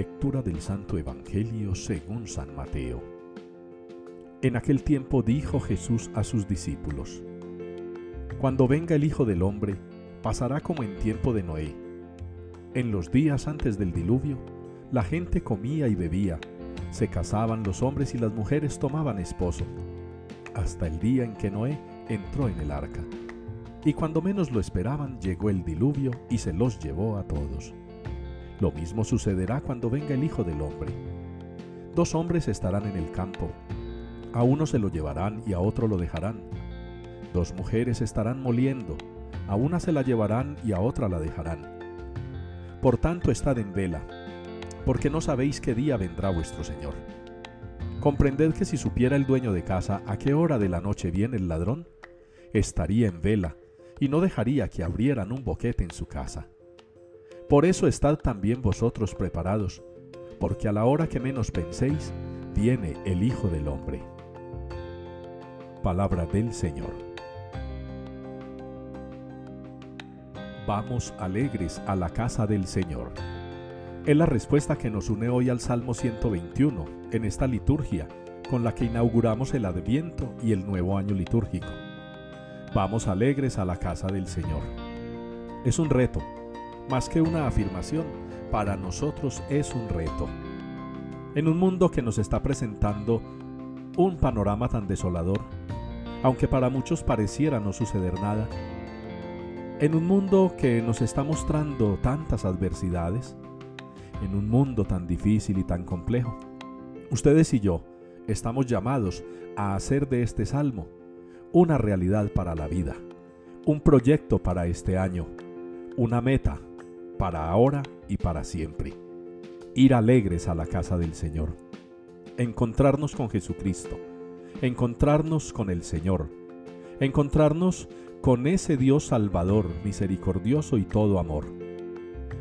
Lectura del Santo Evangelio según San Mateo. En aquel tiempo dijo Jesús a sus discípulos, Cuando venga el Hijo del Hombre, pasará como en tiempo de Noé. En los días antes del diluvio, la gente comía y bebía, se casaban los hombres y las mujeres tomaban esposo, hasta el día en que Noé entró en el arca. Y cuando menos lo esperaban, llegó el diluvio y se los llevó a todos. Lo mismo sucederá cuando venga el Hijo del Hombre. Dos hombres estarán en el campo. A uno se lo llevarán y a otro lo dejarán. Dos mujeres estarán moliendo. A una se la llevarán y a otra la dejarán. Por tanto, estad en vela, porque no sabéis qué día vendrá vuestro Señor. Comprended que si supiera el dueño de casa a qué hora de la noche viene el ladrón, estaría en vela y no dejaría que abrieran un boquete en su casa. Por eso estad también vosotros preparados, porque a la hora que menos penséis, viene el Hijo del Hombre. Palabra del Señor. Vamos alegres a la casa del Señor. Es la respuesta que nos une hoy al Salmo 121, en esta liturgia, con la que inauguramos el Adviento y el nuevo año litúrgico. Vamos alegres a la casa del Señor. Es un reto, más que una afirmación, para nosotros es un reto. En un mundo que nos está presentando un panorama tan desolador, aunque para muchos pareciera no suceder nada, en un mundo que nos está mostrando tantas adversidades, en un mundo tan difícil y tan complejo, ustedes y yo estamos llamados a hacer de este salmo una realidad para la vida, un proyecto para este año, una meta para ahora y para siempre. Ir alegres a la casa del Señor. Encontrarnos con Jesucristo. Encontrarnos con el Señor. Encontrarnos con ese Dios Salvador, misericordioso y todo amor.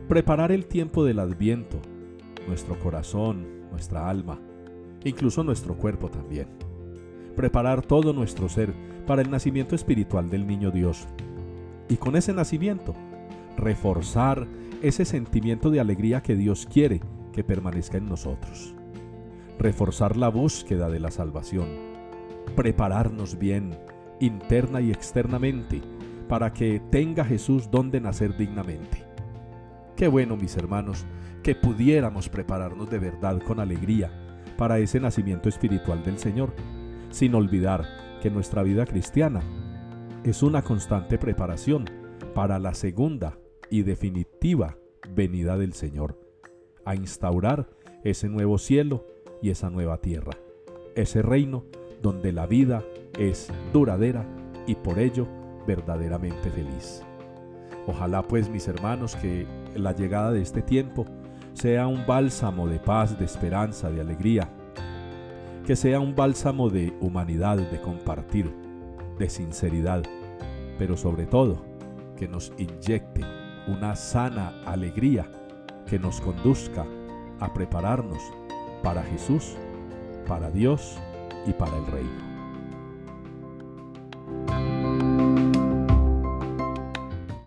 Preparar el tiempo del adviento, nuestro corazón, nuestra alma, incluso nuestro cuerpo también. Preparar todo nuestro ser para el nacimiento espiritual del niño Dios. Y con ese nacimiento, reforzar ese sentimiento de alegría que Dios quiere que permanezca en nosotros. Reforzar la búsqueda de la salvación. Prepararnos bien, interna y externamente, para que tenga Jesús donde nacer dignamente. Qué bueno, mis hermanos, que pudiéramos prepararnos de verdad con alegría para ese nacimiento espiritual del Señor, sin olvidar que nuestra vida cristiana es una constante preparación para la segunda y definitiva venida del Señor, a instaurar ese nuevo cielo y esa nueva tierra, ese reino donde la vida es duradera y por ello verdaderamente feliz. Ojalá pues mis hermanos que la llegada de este tiempo sea un bálsamo de paz, de esperanza, de alegría, que sea un bálsamo de humanidad, de compartir, de sinceridad, pero sobre todo que nos inyecte una sana alegría que nos conduzca a prepararnos para Jesús, para Dios y para el reino.